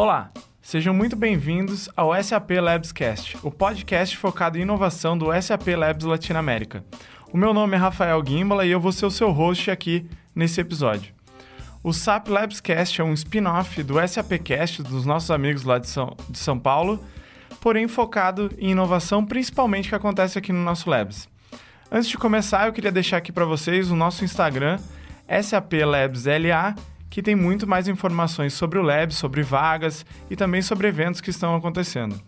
Olá, sejam muito bem-vindos ao SAP Labscast, o podcast focado em inovação do SAP Labs Latinoamérica. O meu nome é Rafael Gimbala e eu vou ser o seu host aqui nesse episódio. O SAP Labscast é um spin-off do SAPcast dos nossos amigos lá de São, de São Paulo, porém focado em inovação, principalmente que acontece aqui no nosso Labs. Antes de começar, eu queria deixar aqui para vocês o nosso Instagram, SAPLabsLA, que tem muito mais informações sobre o Lab, sobre vagas e também sobre eventos que estão acontecendo.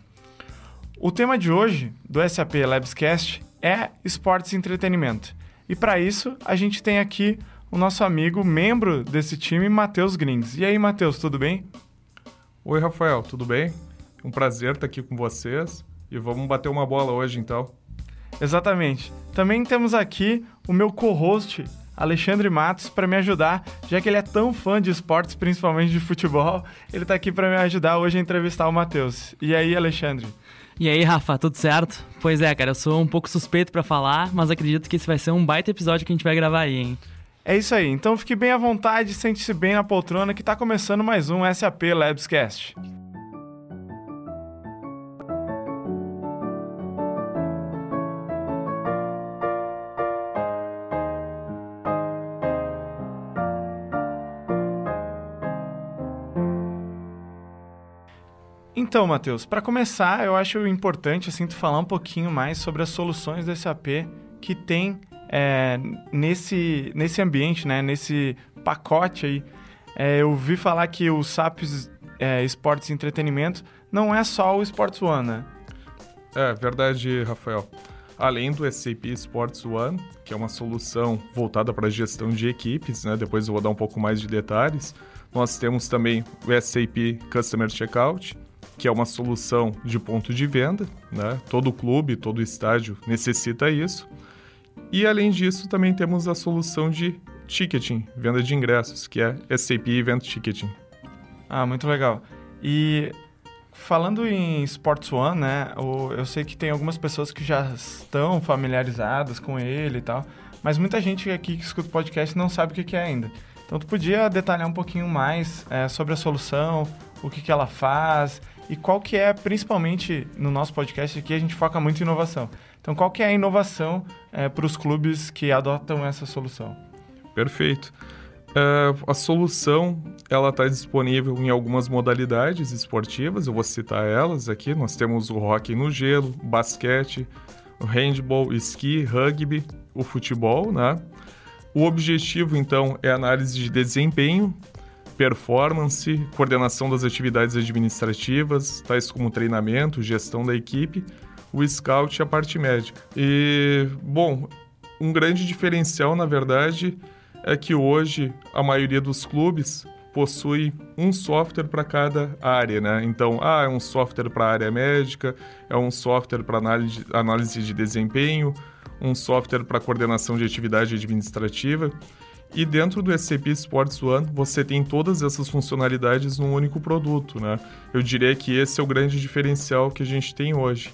O tema de hoje do SAP Labscast é esportes e entretenimento. E para isso, a gente tem aqui o nosso amigo, membro desse time, Matheus Grings. E aí, Matheus, tudo bem? Oi, Rafael, tudo bem? Um prazer estar aqui com vocês e vamos bater uma bola hoje então. Exatamente. Também temos aqui o meu co-host, Alexandre Matos para me ajudar, já que ele é tão fã de esportes, principalmente de futebol. Ele está aqui para me ajudar hoje a entrevistar o Matheus. E aí, Alexandre? E aí, Rafa, tudo certo? Pois é, cara, eu sou um pouco suspeito para falar, mas acredito que esse vai ser um baita episódio que a gente vai gravar aí, hein? É isso aí, então fique bem à vontade, sente-se bem na poltrona que está começando mais um SAP Labscast. Então, Matheus, para começar, eu acho importante assim tu falar um pouquinho mais sobre as soluções do SAP que tem é, nesse, nesse ambiente, né, nesse pacote aí. É, eu vi falar que o SAP é, Esportes e Entretenimento não é só o Sports One, né? É verdade, Rafael. Além do SAP Sports One, que é uma solução voltada para a gestão de equipes, né? depois eu vou dar um pouco mais de detalhes, nós temos também o SAP Customer Checkout, que é uma solução de ponto de venda, né? Todo clube, todo estádio necessita isso. E além disso, também temos a solução de ticketing, venda de ingressos, que é SAP Event Ticketing. Ah, muito legal. E falando em Sports One, né? Eu sei que tem algumas pessoas que já estão familiarizadas com ele e tal, mas muita gente aqui que escuta o podcast não sabe o que é ainda. Então, tu podia detalhar um pouquinho mais é, sobre a solução, o que, que ela faz e qual que é, principalmente no nosso podcast aqui, a gente foca muito em inovação. Então, qual que é a inovação é, para os clubes que adotam essa solução? Perfeito. Uh, a solução ela está disponível em algumas modalidades esportivas. Eu vou citar elas aqui. Nós temos o hockey no gelo, basquete, o handball, esqui, rugby, o futebol, né? O objetivo então é análise de desempenho performance, coordenação das atividades administrativas, tais como treinamento, gestão da equipe, o scout e a parte médica. E, bom, um grande diferencial, na verdade, é que hoje a maioria dos clubes possui um software para cada área, né? Então, ah, é um software para a área médica, é um software para análise, análise de desempenho, um software para coordenação de atividade administrativa. E dentro do SAP Sports One, você tem todas essas funcionalidades num único produto, né? Eu diria que esse é o grande diferencial que a gente tem hoje.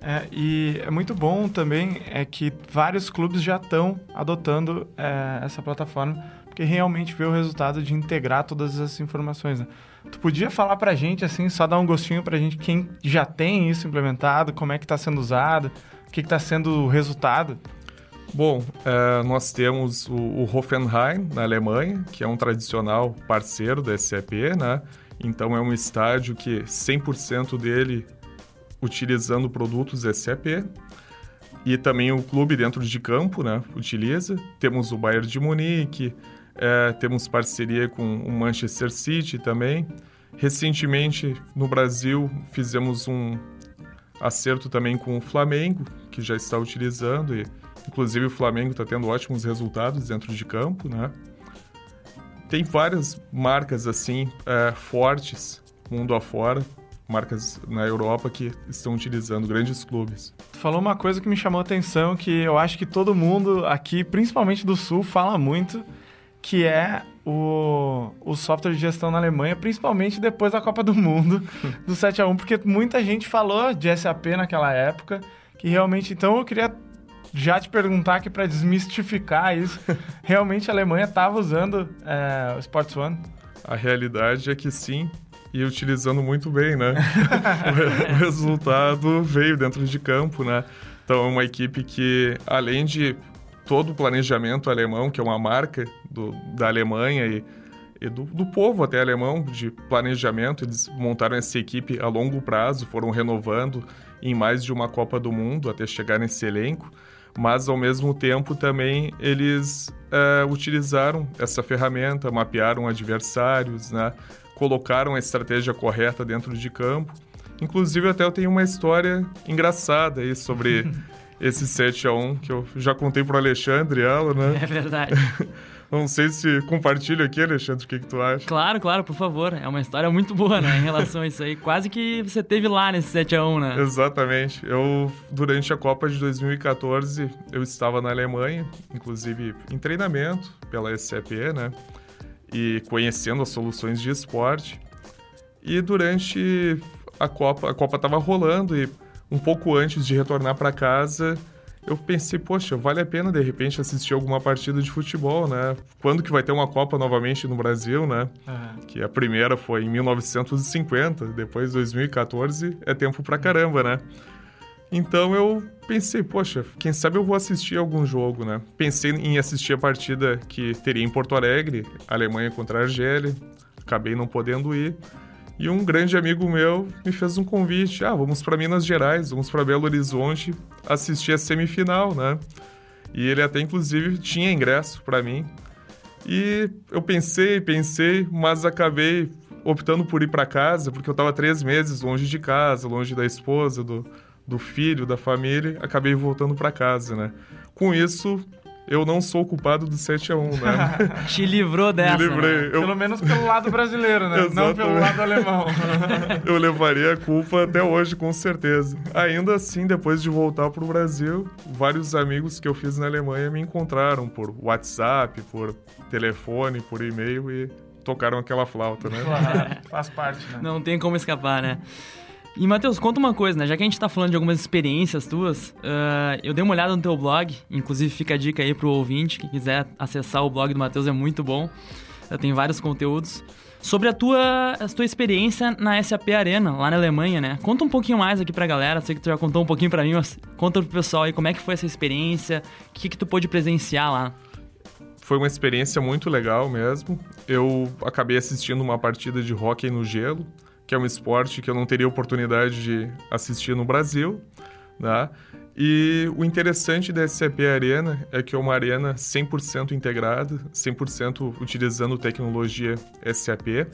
É, e é muito bom também é que vários clubes já estão adotando é, essa plataforma, porque realmente vê o resultado de integrar todas essas informações. Né? Tu podia falar para a gente, assim, só dar um gostinho para a gente, quem já tem isso implementado, como é que está sendo usado, o que está sendo o resultado? Bom, é, nós temos o, o, Hoffenheim, na Alemanha, que é um tradicional parceiro da SAP, né? Então é um estádio que 100% dele utilizando produtos SAP. E também o clube dentro de campo, né? Utiliza. Temos o Bayern de Munique, é, temos parceria com o Manchester City também. Recentemente, no Brasil, fizemos um acerto também com o Flamengo, que já está utilizando e Inclusive o Flamengo está tendo ótimos resultados dentro de campo, né? Tem várias marcas assim é, fortes mundo afora, marcas na Europa que estão utilizando grandes clubes. Tu falou uma coisa que me chamou a atenção, que eu acho que todo mundo aqui, principalmente do Sul, fala muito, que é o, o software de gestão na Alemanha, principalmente depois da Copa do Mundo, do 7 a 1 porque muita gente falou de SAP naquela época, que realmente... Então eu queria já te perguntar aqui para desmistificar isso. Realmente a Alemanha estava usando é, o Sports One? A realidade é que sim. e utilizando muito bem, né? o resultado veio dentro de campo, né? Então é uma equipe que, além de todo o planejamento alemão, que é uma marca do, da Alemanha e, e do, do, povo até alemão de planejamento, eles montaram essa equipe a longo prazo, foram renovando em mais de uma Copa do Mundo até chegar nesse elenco, mas ao mesmo tempo também eles é, utilizaram essa ferramenta, mapearam adversários, né? colocaram a estratégia correta dentro de campo. Inclusive, até eu tenho uma história engraçada aí sobre esse 7 a 1 que eu já contei pro Alexandre ela, né? É verdade. Não sei se compartilha aqui, Alexandre, o que, que tu acha? Claro, claro, por favor. É uma história muito boa, né, em relação a isso aí. Quase que você teve lá nesse 7x1, né? Exatamente. Eu, durante a Copa de 2014, eu estava na Alemanha, inclusive em treinamento pela SCP, né? E conhecendo as soluções de esporte. E durante a Copa, a Copa estava rolando e um pouco antes de retornar para casa, eu pensei, poxa, vale a pena de repente assistir alguma partida de futebol, né? Quando que vai ter uma Copa novamente no Brasil, né? Uhum. Que a primeira foi em 1950, depois 2014, é tempo pra caramba, né? Então eu pensei, poxa, quem sabe eu vou assistir algum jogo, né? Pensei em assistir a partida que teria em Porto Alegre, Alemanha contra a Argélia, acabei não podendo ir. E um grande amigo meu me fez um convite: ah, vamos para Minas Gerais, vamos para Belo Horizonte assistir a semifinal, né? E ele até inclusive tinha ingresso para mim. E eu pensei, pensei, mas acabei optando por ir para casa, porque eu estava três meses longe de casa, longe da esposa, do, do filho, da família, acabei voltando para casa, né? Com isso, eu não sou culpado do 7 a 1 né? Te livrou dessa. Me livrei. Né? Eu... Pelo menos pelo lado brasileiro, né? não pelo lado alemão. eu levaria a culpa até hoje, com certeza. Ainda assim, depois de voltar para o Brasil, vários amigos que eu fiz na Alemanha me encontraram por WhatsApp, por telefone, por e-mail e tocaram aquela flauta, né? Claro, faz parte, né? Não tem como escapar, né? E, Matheus, conta uma coisa, né? Já que a gente tá falando de algumas experiências tuas, uh, eu dei uma olhada no teu blog, inclusive fica a dica aí pro ouvinte, que quiser acessar o blog do Matheus, é muito bom. Tem vários conteúdos. Sobre a tua, a tua experiência na SAP Arena, lá na Alemanha, né? Conta um pouquinho mais aqui pra galera, sei que tu já contou um pouquinho pra mim, mas conta pro pessoal aí como é que foi essa experiência, o que que tu pôde presenciar lá. Foi uma experiência muito legal mesmo. Eu acabei assistindo uma partida de hockey no gelo, que é um esporte que eu não teria oportunidade de assistir no Brasil, né? E o interessante da SAP Arena é que é uma arena 100% integrada, 100% utilizando tecnologia SAP.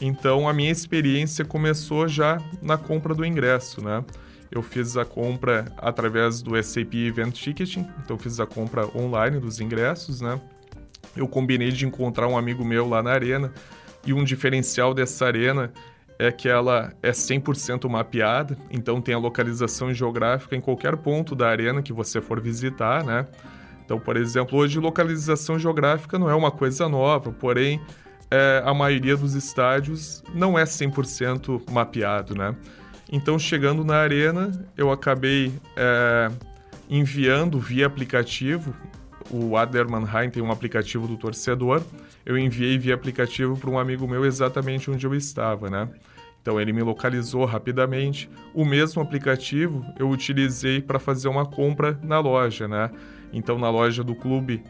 Então a minha experiência começou já na compra do ingresso, né? Eu fiz a compra através do SAP Event Ticketing, então fiz a compra online dos ingressos, né? Eu combinei de encontrar um amigo meu lá na arena e um diferencial dessa arena é que ela é 100% mapeada, então tem a localização geográfica em qualquer ponto da arena que você for visitar, né? Então, por exemplo, hoje localização geográfica não é uma coisa nova, porém é, a maioria dos estádios não é 100% mapeado, né? Então, chegando na arena, eu acabei é, enviando via aplicativo, o Adler Mannheim tem um aplicativo do torcedor, eu enviei via aplicativo para um amigo meu exatamente onde eu estava, né? Então ele me localizou rapidamente. O mesmo aplicativo eu utilizei para fazer uma compra na loja, né? Então na loja do clube,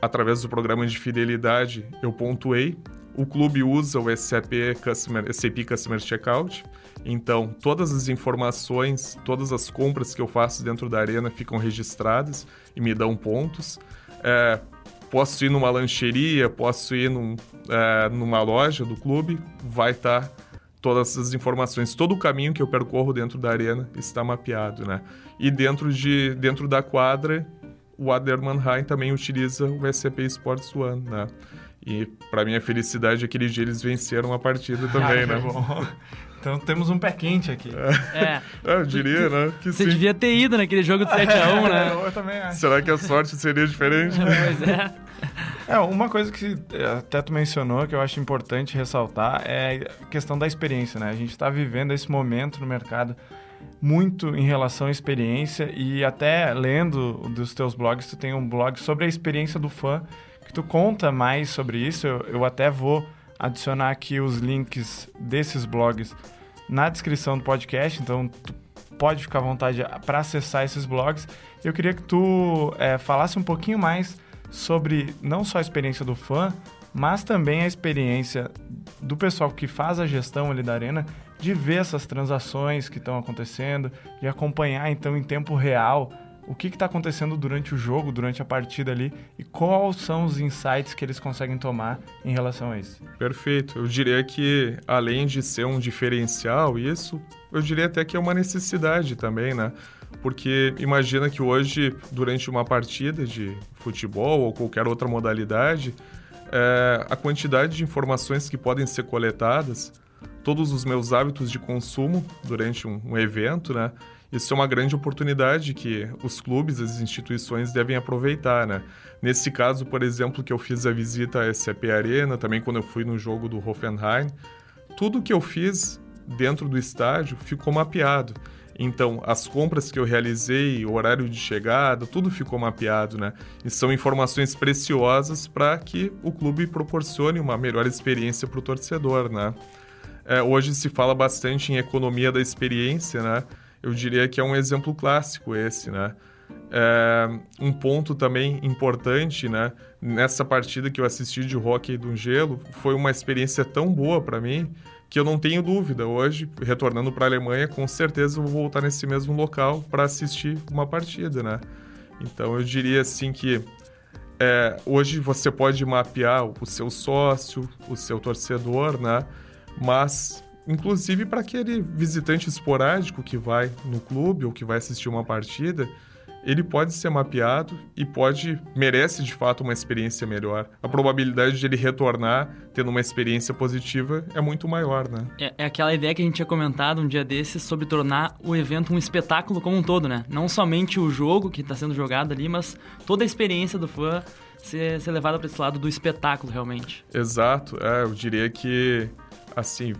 através do programa de fidelidade, eu pontuei. O clube usa o SAP Customer, SAP Customer Checkout. Então todas as informações, todas as compras que eu faço dentro da arena ficam registradas e me dão pontos. É, posso ir numa lancheria, posso ir num, é, numa loja do clube, vai estar tá todas as informações, todo o caminho que eu percorro dentro da arena está mapeado, né? E dentro de dentro da quadra, o Adler Mannheim também utiliza o SCP Sports One, né? E para minha felicidade, aquele dia eles venceram a partida também, ah, né? Bom. Então temos um pé quente aqui. É. é. Eu diria, né? Que Você sim. devia ter ido naquele jogo de 7x1, né? Eu também acho. Será que a sorte seria diferente? pois é. É, uma coisa que até tu mencionou que eu acho importante ressaltar é a questão da experiência, né? A gente está vivendo esse momento no mercado muito em relação à experiência e até lendo dos teus blogs, tu tem um blog sobre a experiência do fã, que tu conta mais sobre isso. Eu, eu até vou adicionar aqui os links desses blogs na descrição do podcast, então tu pode ficar à vontade para acessar esses blogs. Eu queria que tu é, falasse um pouquinho mais sobre não só a experiência do fã, mas também a experiência do pessoal que faz a gestão ali da arena de ver essas transações que estão acontecendo, de acompanhar então em tempo real o que está acontecendo durante o jogo, durante a partida ali e quais são os insights que eles conseguem tomar em relação a isso. Perfeito. Eu diria que além de ser um diferencial, isso eu diria até que é uma necessidade também, né? Porque imagina que hoje, durante uma partida de futebol ou qualquer outra modalidade, é, a quantidade de informações que podem ser coletadas, todos os meus hábitos de consumo durante um, um evento, né? Isso é uma grande oportunidade que os clubes, as instituições devem aproveitar, né? Nesse caso, por exemplo, que eu fiz a visita à SAP Arena, também quando eu fui no jogo do Hoffenheim, tudo que eu fiz dentro do estádio ficou mapeado. Então, as compras que eu realizei, o horário de chegada, tudo ficou mapeado, né? E são informações preciosas para que o clube proporcione uma melhor experiência para o torcedor, né? É, hoje se fala bastante em economia da experiência, né? Eu diria que é um exemplo clássico esse, né? É, um ponto também importante, né? Nessa partida que eu assisti de hockey do gelo, foi uma experiência tão boa para mim que eu não tenho dúvida. Hoje, retornando para a Alemanha, com certeza vou voltar nesse mesmo local para assistir uma partida, né? Então eu diria assim que é, hoje você pode mapear o seu sócio, o seu torcedor, né? Mas inclusive para aquele visitante esporádico que vai no clube ou que vai assistir uma partida, ele pode ser mapeado e pode merece de fato uma experiência melhor. A probabilidade de ele retornar tendo uma experiência positiva é muito maior, né? É, é aquela ideia que a gente tinha comentado um dia desses sobre tornar o evento um espetáculo como um todo, né? Não somente o jogo que está sendo jogado ali, mas toda a experiência do fã ser, ser levada para esse lado do espetáculo realmente. Exato. É, eu diria que assim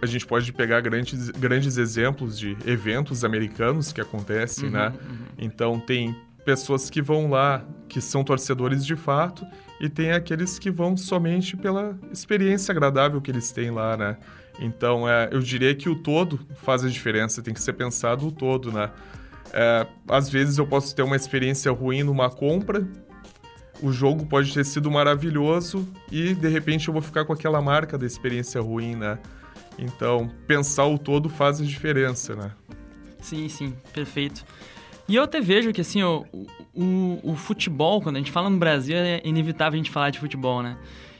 a gente pode pegar grandes, grandes exemplos de eventos americanos que acontecem, né? uhum, né? Uhum. Então tem pessoas que vão lá que são torcedores de fato e tem aqueles que vão somente pela experiência agradável que eles têm lá, né? Então é, eu diria que o todo faz a diferença, tem que ser pensado o todo, né? É, às vezes eu posso ter uma experiência ruim numa compra, o jogo pode ter sido maravilhoso e de repente eu vou ficar com aquela marca da experiência ruim, né? Então, pensar o todo faz a diferença, né? Sim, sim, perfeito. E eu até vejo que, assim, o, o, o, futebol, quando a gente fala no Brasil, é inevitável a gente falar de futebol, né?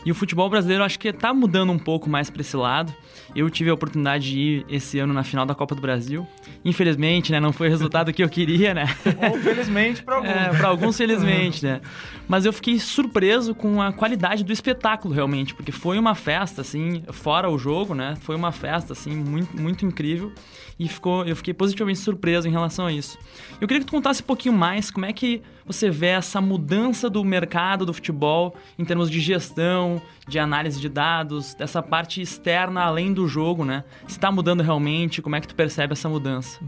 E o futebol brasileiro acho que está mudando um pouco mais para esse lado. Eu tive a oportunidade de ir esse ano na final da Copa do Brasil. Infelizmente, né, não foi o resultado que eu queria, né? Ou felizmente para alguns. É, para alguns felizmente, né? Mas eu fiquei surpreso com a qualidade do espetáculo realmente, porque foi uma festa assim, fora o jogo, né? Foi uma festa assim muito muito incrível e ficou, eu fiquei positivamente surpreso em relação a isso. Eu queria que tu contasse um pouquinho mais como é que você vê essa mudança do mercado do futebol em termos de gestão, de análise de dados, dessa parte externa além do jogo, né? Se está mudando realmente, como é que tu percebe essa mudança?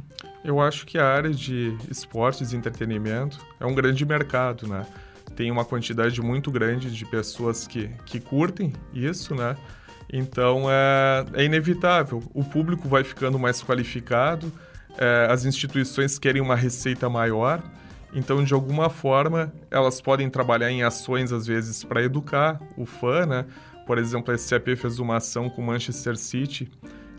Eu acho que a área de esportes e entretenimento é um grande mercado, né? Tem uma quantidade muito grande de pessoas que, que curtem isso, né? Então é, é inevitável. O público vai ficando mais qualificado, é, as instituições querem uma receita maior. Então, de alguma forma, elas podem trabalhar em ações, às vezes, para educar o fã, né? Por exemplo, a SCP fez uma ação com Manchester City,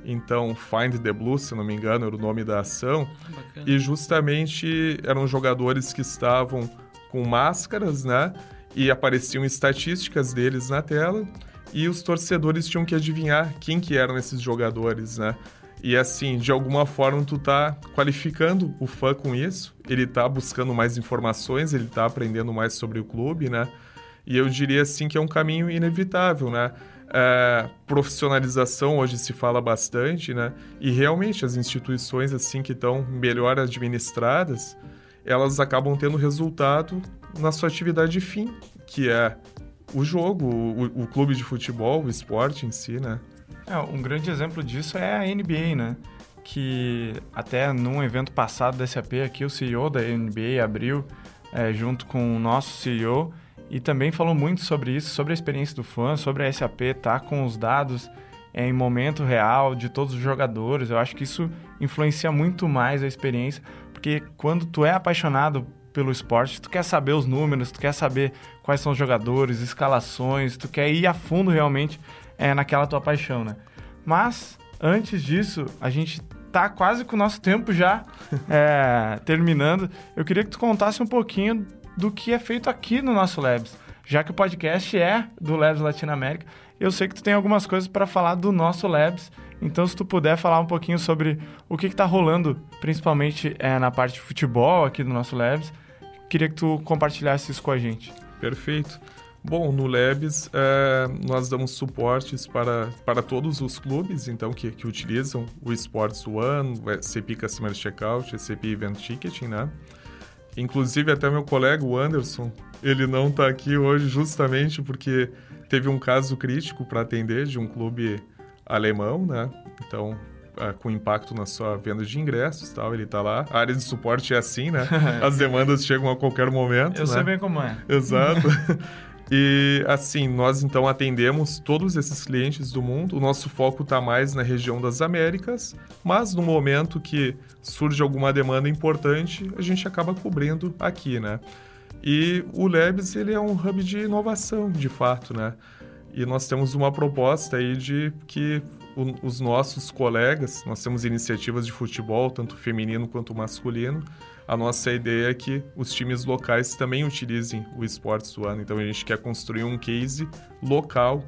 então Find the Blue, se não me engano, era o nome da ação. Bacana. E justamente eram jogadores que estavam com máscaras, né? E apareciam estatísticas deles na tela e os torcedores tinham que adivinhar quem que eram esses jogadores, né? E assim, de alguma forma tu tá qualificando o fã com isso, ele tá buscando mais informações, ele tá aprendendo mais sobre o clube, né? E eu diria assim que é um caminho inevitável, né? É, profissionalização hoje se fala bastante, né? E realmente as instituições assim que estão melhor administradas, elas acabam tendo resultado na sua atividade fim, que é o jogo, o, o, clube de futebol, o esporte em si, né? É, um grande exemplo disso é a NBA, né? Que até num evento passado da SAP aqui, o CEO da NBA abriu é, junto com o nosso CEO e também falou muito sobre isso, sobre a experiência do fã, sobre a SAP tá com os dados é, em momento real de todos os jogadores. Eu acho que isso influencia muito mais a experiência, porque quando tu é apaixonado pelo esporte, tu quer saber os números, tu quer saber quais são os jogadores, escalações, tu quer ir a fundo realmente é, naquela tua paixão, né? Mas, antes disso, a gente tá quase com o nosso tempo já é, terminando. Eu queria que tu contasse um pouquinho do que é feito aqui no nosso Labs. Já que o podcast é do Labs Latinoamérica, eu sei que tu tem algumas coisas para falar do nosso Labs. Então, se tu puder falar um pouquinho sobre o que está rolando, principalmente é, na parte de futebol aqui do nosso Labs, queria que tu compartilhasse isso com a gente. Perfeito. Bom, no Labs é, nós damos suportes para, para todos os clubes então que, que utilizam o Sports One, o SAP Customer Checkout, SAP Event Ticketing, né? Inclusive até meu colega, o Anderson, ele não está aqui hoje justamente porque teve um caso crítico para atender de um clube alemão, né? Então, é, com impacto na sua venda de ingressos tal, ele está lá. A área de suporte é assim, né? As demandas chegam a qualquer momento. Eu né? sei bem como é. Exato. E assim, nós então atendemos todos esses clientes do mundo. O nosso foco está mais na região das Américas, mas no momento que surge alguma demanda importante, a gente acaba cobrindo aqui, né? E o Labs ele é um hub de inovação, de fato, né? E nós temos uma proposta aí de que o, os nossos colegas, nós temos iniciativas de futebol, tanto feminino quanto masculino, a nossa ideia é que os times locais também utilizem o Esportes One. Então a gente quer construir um case local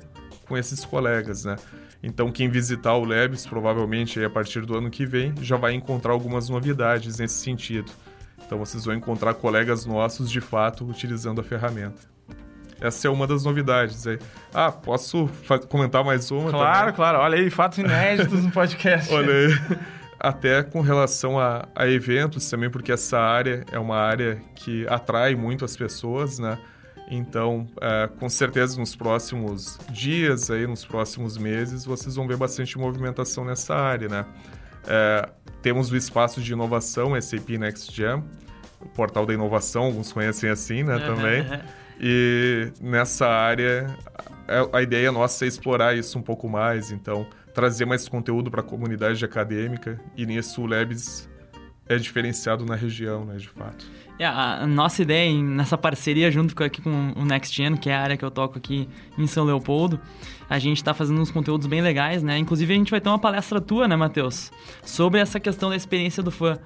com esses colegas, né? Então quem visitar o Labs, provavelmente a partir do ano que vem, já vai encontrar algumas novidades nesse sentido. Então vocês vão encontrar colegas nossos de fato utilizando a ferramenta. Essa é uma das novidades aí. Ah, posso comentar mais uma? Claro, também? claro. Olha aí, fatos inéditos no podcast. Olha aí até com relação a, a, eventos também, porque essa área é uma área que atrai muito as pessoas, né? Então, é, com certeza nos próximos dias, aí, nos próximos meses, vocês vão ver bastante movimentação nessa área, né? É, temos o espaço de inovação SAP Next Gen, o portal da inovação, alguns conhecem assim, né, também. E nessa área, a, a ideia nossa é explorar isso um pouco mais, então trazer mais conteúdo para a comunidade acadêmica e nisso o Labs é diferenciado na região, né, de fato. É, a nossa ideia nessa parceria junto com, aqui com o Next Gen, que é a área que eu toco aqui em São Leopoldo, a gente está fazendo uns conteúdos bem legais, né? Inclusive a gente vai ter uma palestra tua, né, Matheus? Sobre essa questão da experiência do fã.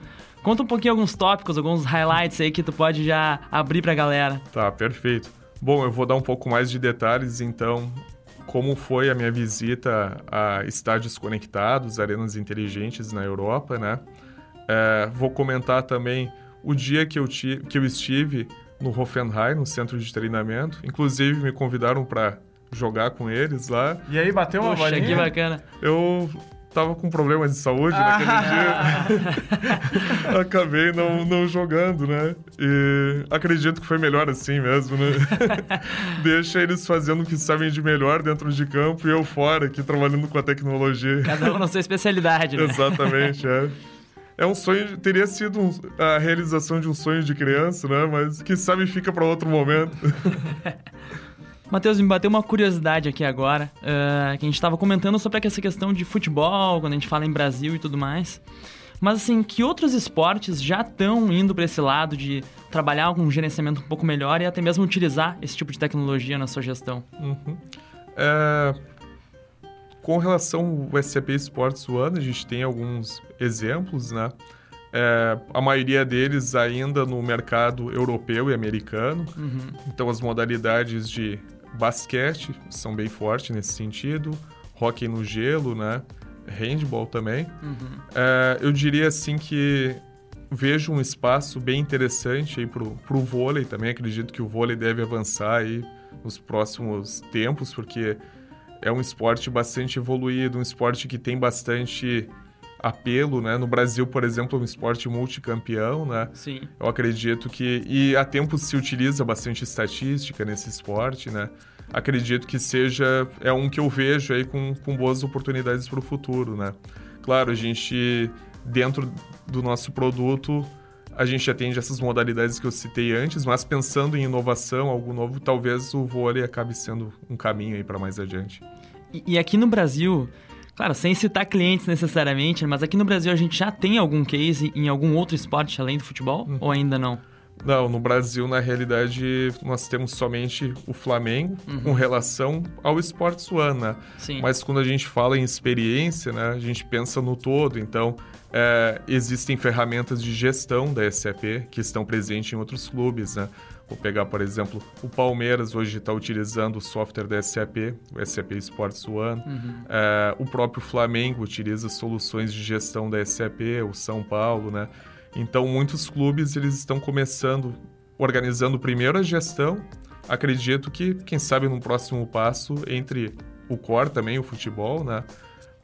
Conta um pouquinho alguns tópicos, alguns highlights aí que tu pode já abrir para a galera. Tá, perfeito. Bom, eu vou dar um pouco mais de detalhes, então, como foi a minha visita a estádios conectados, arenas inteligentes na Europa, né? É, vou comentar também o dia que eu, ti, que eu estive no Hoffenheim, no centro de treinamento. Inclusive, me convidaram para jogar com eles lá. E aí, bateu uma Poxa, bolinha? que bacana. Eu tava com problemas de saúde naquele Ah. dia. Acabei não, não jogando, né? E acredito que foi melhor assim mesmo, né? Deixa eles fazendo o que sabem de melhor dentro de campo e eu fora aqui trabalhando com a tecnologia. Cada um na sua especialidade, né? Exatamente, é. É um sonho, teria sido um- a realização de um sonho de criança, né? Mas que sabe fica para outro momento. Matheus, me bateu uma curiosidade aqui agora, eh, que a gente estava comentando sobre essa questão de futebol, quando a gente fala em Brasil e tudo mais. Mas assim, que outros esportes já estão indo para esse lado de trabalhar com um gerenciamento um pouco melhor e até mesmo utilizar esse tipo de tecnologia na sua gestão? Uhum. É, com relação ao SAP Sports One, a gente tem alguns exemplos, né? É, a maioria deles ainda no mercado europeu e americano. Uhum. Então, as modalidades de basquete são bem fortes nesse sentido. Hockey no gelo, né? Handball também. Uhum. É, eu diria assim que vejo um espaço bem interessante aí pro, pro vôlei também. Acredito que o vôlei deve avançar aí nos próximos tempos, porque é um esporte bastante evoluído, um esporte que tem bastante apelo, né? No Brasil, por exemplo, é um esporte multicampeão, né? Sim. Eu acredito que. E há tempos se utiliza bastante estatística nesse esporte, né? Acredito que seja. É um que eu vejo aí com, com boas oportunidades para o futuro, né? Claro, a gente, dentro do nosso produto, a gente atende essas modalidades que eu citei antes, mas pensando em inovação, algo novo, talvez o vôlei acabe sendo um caminho aí para mais adiante. E, e, aqui no Brasil, claro, sem citar clientes necessariamente, mas aqui no Brasil a gente já tem algum case em algum outro esporte além do futebol uhum. ou ainda não? Não, no Brasil, na realidade, nós temos somente o Flamengo uhum. com relação ao Sports One? Sim. Mas quando a gente fala em experiência, né, a gente pensa no todo. Então, é, existem ferramentas de gestão da SAP que estão presentes em outros clubes, né? Vou pegar, por exemplo, o Palmeiras hoje está utilizando o software da SAP, o SAP Sports One. Uhum. É, o próprio Flamengo utiliza soluções de gestão da SAP, o São Paulo, né? Então, muitos clubes eles estão começando, organizando primeiro a gestão. Acredito que, quem sabe, no próximo passo, entre o core também, o futebol, né?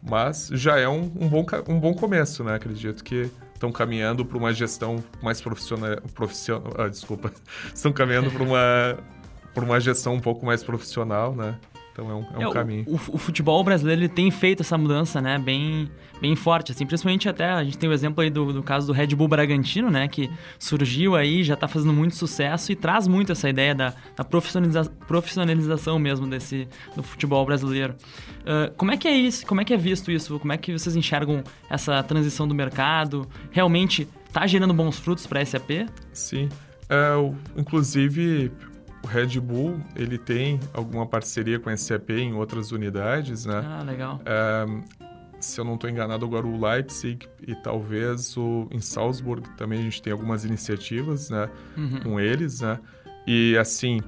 Mas já é um, um, bom, um bom começo, né? Acredito que estão caminhando para uma gestão mais profissional. profissional ah, desculpa. Estão caminhando para uma, uma gestão um pouco mais profissional, né? Então é um, é um é, caminho. O, o, futebol brasileiro ele tem feito essa mudança, né? Bem, bem forte, assim. Principalmente até, a gente tem o exemplo aí do, do caso do Red Bull Bragantino, né? Que surgiu aí, já está fazendo muito sucesso e traz muito essa ideia da, da profissionaliza profissionalização mesmo desse, do futebol brasileiro. Uh, como é que é isso? Como é que é visto isso? Como é que vocês enxergam essa transição do mercado? Realmente está gerando bons frutos para a SAP? Sim. É, inclusive, o Red Bull, ele tem alguma parceria com a SAP em outras unidades, né? Ah, legal. É, se eu não estou enganado, agora o Leipzig e talvez o em Salzburg também a gente tem algumas iniciativas, né? Uhum. Com eles, né? E assim,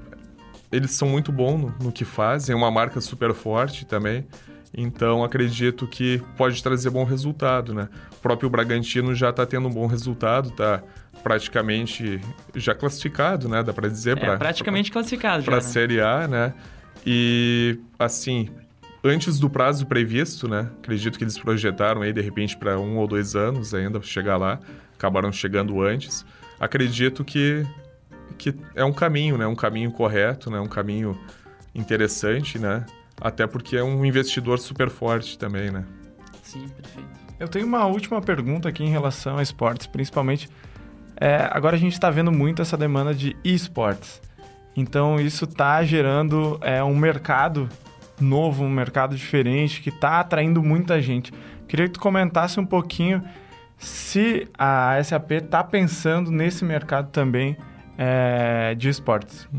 eles são muito bons no, no que fazem, é uma marca super forte também. Então acredito que pode trazer bom resultado, né? O próprio Bragantino já está tendo um bom resultado, tá? praticamente já classificado, né? Dá para dizer para praticamente pra, classificado para a né? Série A, né? E assim, antes do prazo previsto, né? Acredito que eles projetaram aí de repente para um ou dois anos ainda chegar lá, acabaram chegando antes. Acredito que que é um caminho, né? Um caminho correto, né? Um caminho interessante, né? Até porque é um investidor super forte também, né? Sim, perfeito. Eu tenho uma última pergunta aqui em relação a esportes, principalmente é, agora a gente está vendo muito essa demanda de esportes. Então isso está gerando é, um mercado novo, um mercado diferente, que está atraindo muita gente. Queria que tu comentasse um pouquinho se a SAP está pensando nesse mercado também é, de esportes.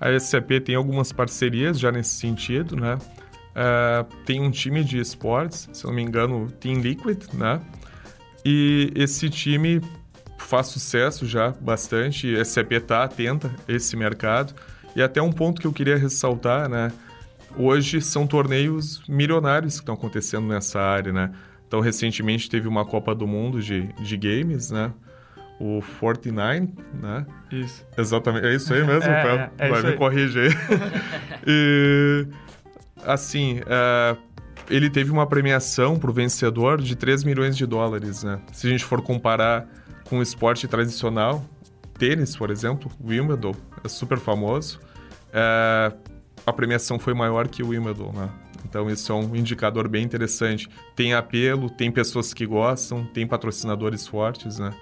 A SAP tem algumas parcerias já nesse sentido, né? Uh, tem um time de esportes, se não me engano, Team Liquid, né? E esse time faz sucesso já bastante, a SAP está atenta a esse mercado. E até um ponto que eu queria ressaltar, né? Hoje são torneios milionários que estão acontecendo nessa área, né? Então, recentemente teve uma Copa do Mundo de, de games, né? O 49, né? Isso. Exatamente, é isso aí mesmo, é, é, é vai me aí. corrigir. e, assim, uh, ele teve uma premiação para o vencedor de 3 milhões de dólares, né? Se a gente for comparar com o esporte tradicional, tênis, por exemplo, Wimbledon é super famoso. É, a premiação foi maior que o Wimbledon, né? Então isso é um indicador bem interessante. Tem apelo, tem pessoas que gostam, tem patrocinadores fortes, né?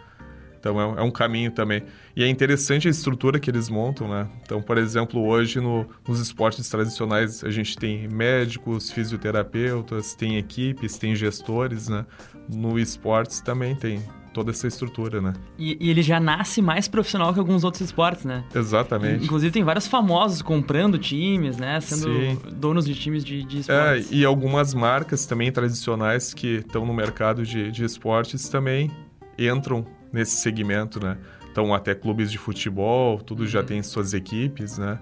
Então é, é, um caminho também. E é interessante a estrutura que eles montam, né? Então, por exemplo, hoje no, nos esportes tradicionais a gente tem médicos, fisioterapeutas, tem equipes, tem gestores, né? No esportes também tem toda essa estrutura, né? E, e, ele já nasce mais profissional que alguns outros esportes, né? Exatamente. Inclusive tem vários famosos comprando times, né? Sendo Sim. donos de times de, de esportes. É, e algumas marcas também tradicionais que estão no mercado de, de esportes também entram nesse segmento, né? Então até clubes de futebol, tudo uhum. já tem suas equipes, né?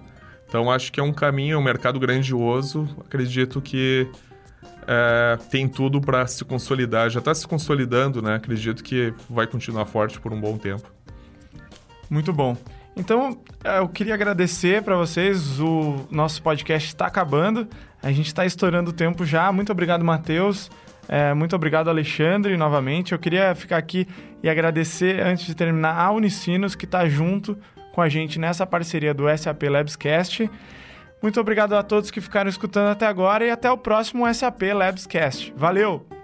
Então acho que é um caminho, é um mercado grandioso. Acredito que é, tem tudo para se consolidar. Já está se consolidando, né? Acredito que vai continuar forte por um bom tempo. Muito bom. Então, é, eu queria agradecer para vocês. O nosso podcast está acabando. A gente está estourando o tempo já. Muito obrigado, Matheus. É, muito obrigado, Alexandre, novamente. Eu queria ficar aqui e agradecer, antes de terminar, a Unicinos, que está junto com a gente nessa parceria do SAP Labscast. Muito obrigado a todos que ficaram escutando até agora e até o próximo SAP Labscast. Valeu!